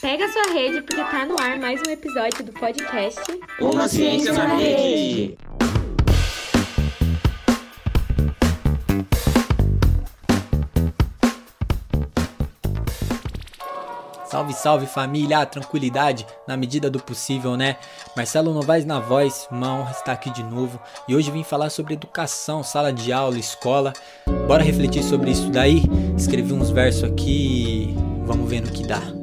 Pega sua rede porque tá no ar mais um episódio do podcast Uma Ciência na Rede. Salve, salve família, tranquilidade na medida do possível, né? Marcelo Novaes na voz, uma honra estar aqui de novo e hoje vim falar sobre educação, sala de aula, escola. Bora refletir sobre isso daí? Escrevi uns versos aqui e vamos ver no que dá.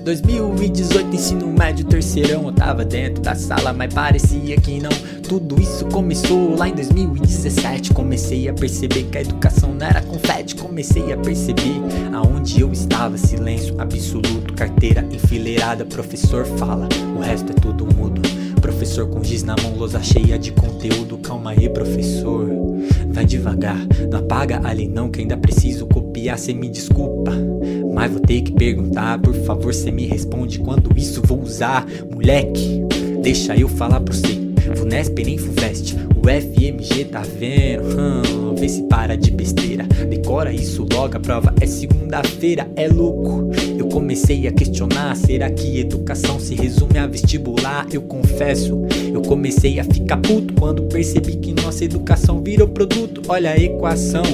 2018, ensino médio, terceirão, eu tava dentro da sala, mas parecia que não. Tudo isso começou lá em 2017. Comecei a perceber que a educação não era confete. Comecei a perceber aonde eu estava. Silêncio absoluto, carteira enfileirada. Professor fala, o resto é tudo mudo. Professor com giz na mão, lousa cheia de conteúdo. Calma aí, professor. Vai devagar, não apaga ali não, que ainda preciso copiar. Cê me desculpa, mas vou ter que perguntar. Por favor, cê me responde quando isso vou usar. Moleque, deixa eu falar pra você. Vunesp nem Fuvest, o FMG tá vendo? Hum, vê se para de besteira. Decora isso logo, a prova é segunda-feira, é louco. Eu comecei a questionar: será que educação se resume a vestibular? Eu confesso, eu comecei a ficar puto quando percebi que nossa educação virou produto. Olha a equação,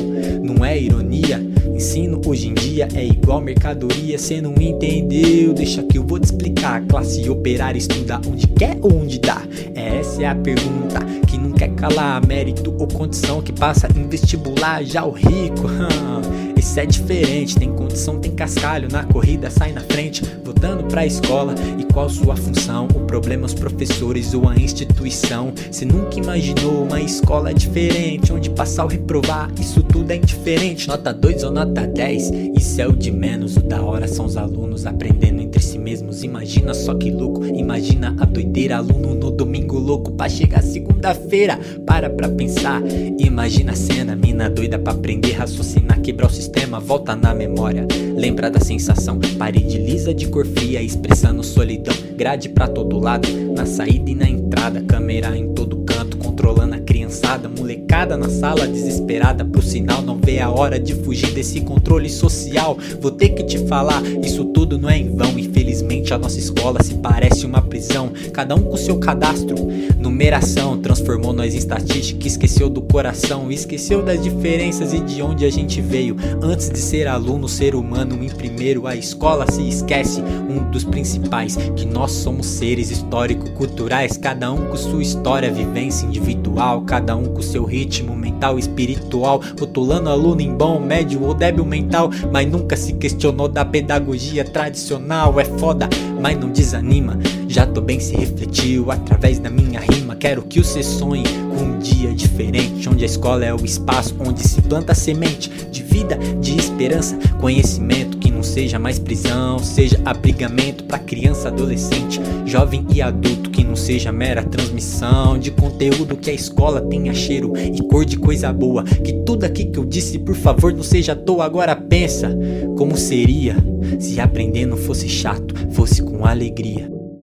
não é ironia. Ensino hoje em dia é igual mercadoria, cê não entendeu? Deixa que eu vou te explicar. Classe operária estuda onde quer ou onde dá? Essa é a pergunta que não quer calar. Mérito ou condição que passa em vestibular, já o rico. Esse é diferente, tem condição, tem cascalho. Na corrida sai na frente, voltando pra escola. E qual sua função? O problema é os professores ou a instituição. Cê nunca imaginou uma escola diferente, onde passar ou reprovar, isso tudo é indiferente. Nota 2 ou nota 10, isso é o de menos. O da hora são os alunos aprendendo entre si mesmos. Imagina só que louco, imagina a doideira. Aluno no domingo louco pra chegar segunda-feira. Para pra pensar, imagina a cena. Mina doida pra aprender, raciocinar, quebrar o sistema. Volta na memória, lembra da sensação. Parede lisa de cor fria, expressando solidão. Grade pra todo lado, na saída e na entrada. Câmera em todo canto, controlando a criançada. Molecada na sala, desesperada pro sinal. Não vê a hora de fugir desse controle social. Vou ter que te falar, isso tudo não é em vão. Infelizmente a nossa escola se parece uma prisão. Cada um com seu cadastro, numeração. Transformou nós em estatística, esqueceu do coração. Esqueceu das diferenças e de onde a gente veio. Antes de ser aluno, ser humano em primeiro. A escola se esquece, um dos principais. Que nós somos seres histórico-culturais. Cada um com sua história, vivência individual. Cada um com seu ritmo mental espiritual. Rotulando aluno em bom, médio ou débil mental. Mas nunca se questionou da pedagogia tradicional. É foda, mas não desanima. Já tô bem se refletiu através da minha rima. Quero que você sonhe com um dia diferente. Onde a escola é o espaço onde se planta semente de vida, de esperança, conhecimento. Seja mais prisão, seja abrigamento pra criança, adolescente, jovem e adulto. Que não seja mera transmissão de conteúdo. Que a escola tenha cheiro e cor de coisa boa. Que tudo aqui que eu disse, por favor, não seja à toa. Agora pensa como seria se aprender não fosse chato, fosse com alegria.